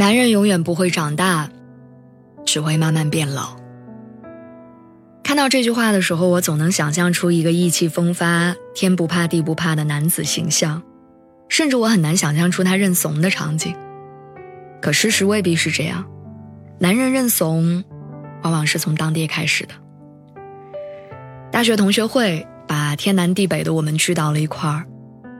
男人永远不会长大，只会慢慢变老。看到这句话的时候，我总能想象出一个意气风发、天不怕地不怕的男子形象，甚至我很难想象出他认怂的场景。可事实未必是这样，男人认怂，往往是从当爹开始的。大学同学会把天南地北的我们聚到了一块儿，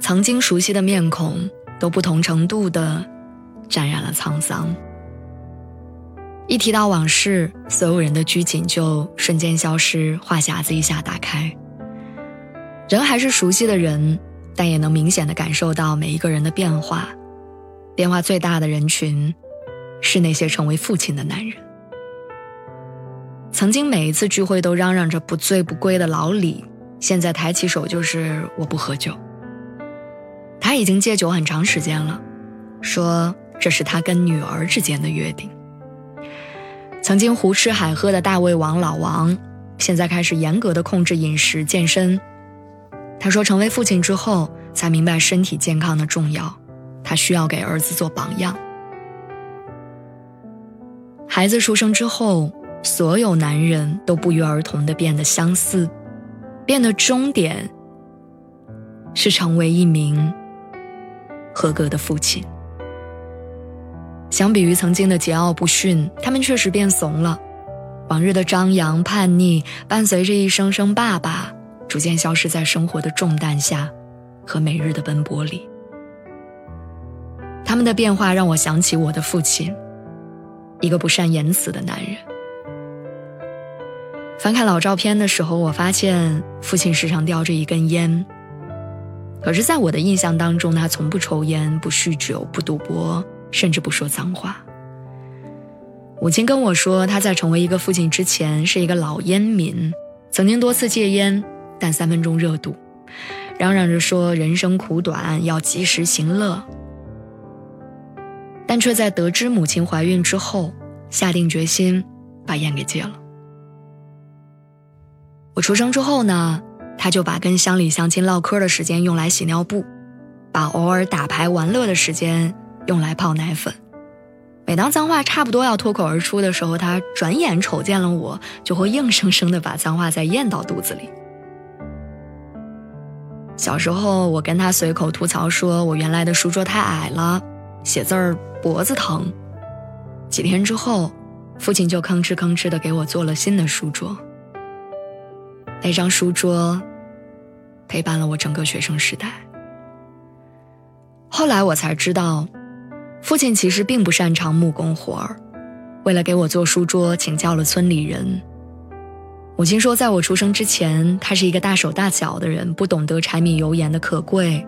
曾经熟悉的面孔，都不同程度的。沾染了沧桑。一提到往事，所有人的拘谨就瞬间消失，话匣子一下打开。人还是熟悉的人，但也能明显的感受到每一个人的变化。变化最大的人群，是那些成为父亲的男人。曾经每一次聚会都嚷嚷着不醉不归的老李，现在抬起手就是我不喝酒。他已经戒酒很长时间了，说。这是他跟女儿之间的约定。曾经胡吃海喝的大胃王老王，现在开始严格的控制饮食、健身。他说，成为父亲之后才明白身体健康的重要，他需要给儿子做榜样。孩子出生之后，所有男人都不约而同的变得相似，变得终点是成为一名合格的父亲。相比于曾经的桀骜不驯，他们确实变怂了。往日的张扬叛逆，伴随着一声声“爸爸”，逐渐消失在生活的重担下，和每日的奔波里。他们的变化让我想起我的父亲，一个不善言辞的男人。翻看老照片的时候，我发现父亲时常叼着一根烟。可是，在我的印象当中，他从不抽烟，不酗酒，不赌博。甚至不说脏话。母亲跟我说，他在成为一个父亲之前是一个老烟民，曾经多次戒烟，但三分钟热度，嚷嚷着说人生苦短，要及时行乐，但却在得知母亲怀孕之后，下定决心把烟给戒了。我出生之后呢，他就把跟乡里乡亲唠嗑的时间用来洗尿布，把偶尔打牌玩乐的时间。用来泡奶粉。每当脏话差不多要脱口而出的时候，他转眼瞅见了我，就会硬生生的把脏话再咽到肚子里。小时候，我跟他随口吐槽说，我原来的书桌太矮了，写字儿脖子疼。几天之后，父亲就吭哧吭哧的给我做了新的书桌。那张书桌，陪伴了我整个学生时代。后来我才知道。父亲其实并不擅长木工活儿，为了给我做书桌，请教了村里人。母亲说，在我出生之前，他是一个大手大脚的人，不懂得柴米油盐的可贵，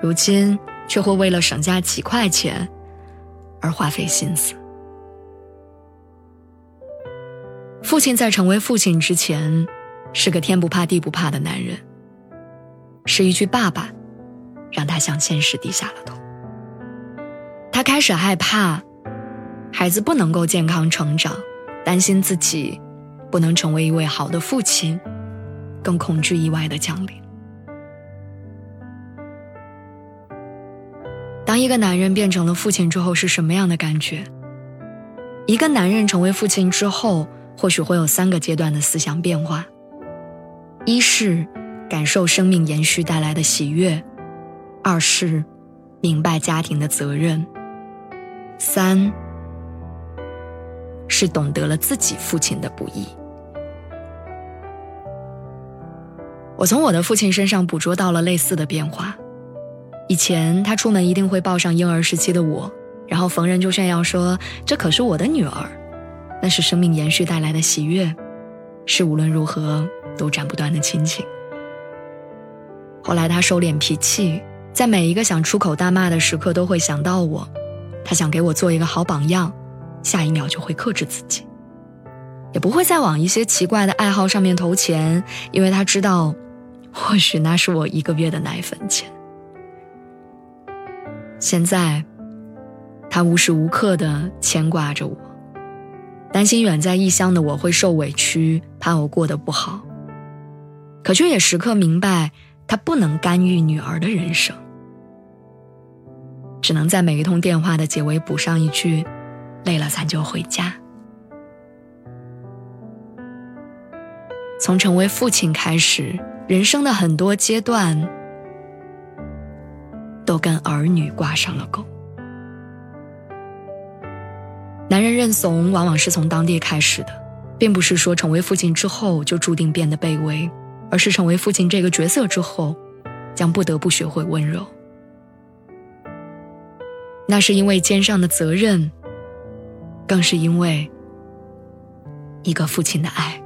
如今却会为了省下几块钱而花费心思。父亲在成为父亲之前，是个天不怕地不怕的男人，是一句“爸爸”，让他向现实低下了头。他开始害怕，孩子不能够健康成长，担心自己不能成为一位好的父亲，更恐惧意外的降临。当一个男人变成了父亲之后，是什么样的感觉？一个男人成为父亲之后，或许会有三个阶段的思想变化：一是感受生命延续带来的喜悦；二是明白家庭的责任。三是懂得了自己父亲的不易。我从我的父亲身上捕捉到了类似的变化。以前他出门一定会抱上婴儿时期的我，然后逢人就炫耀说：“这可是我的女儿。”那是生命延续带来的喜悦，是无论如何都斩不断的亲情。后来他收敛脾气，在每一个想出口大骂的时刻都会想到我，他想给我做一个好榜样，下一秒就会克制自己，也不会再往一些奇怪的爱好上面投钱，因为他知道，或许那是我一个月的奶粉钱。现在，他无时无刻的牵挂着我，担心远在异乡的我会受委屈，怕我过得不好。可却也时刻明白，他不能干预女儿的人生，只能在每一通电话的结尾补上一句：“累了咱就回家。”从成为父亲开始，人生的很多阶段。都跟儿女挂上了钩。男人认怂，往往是从当爹开始的，并不是说成为父亲之后就注定变得卑微，而是成为父亲这个角色之后，将不得不学会温柔。那是因为肩上的责任，更是因为一个父亲的爱。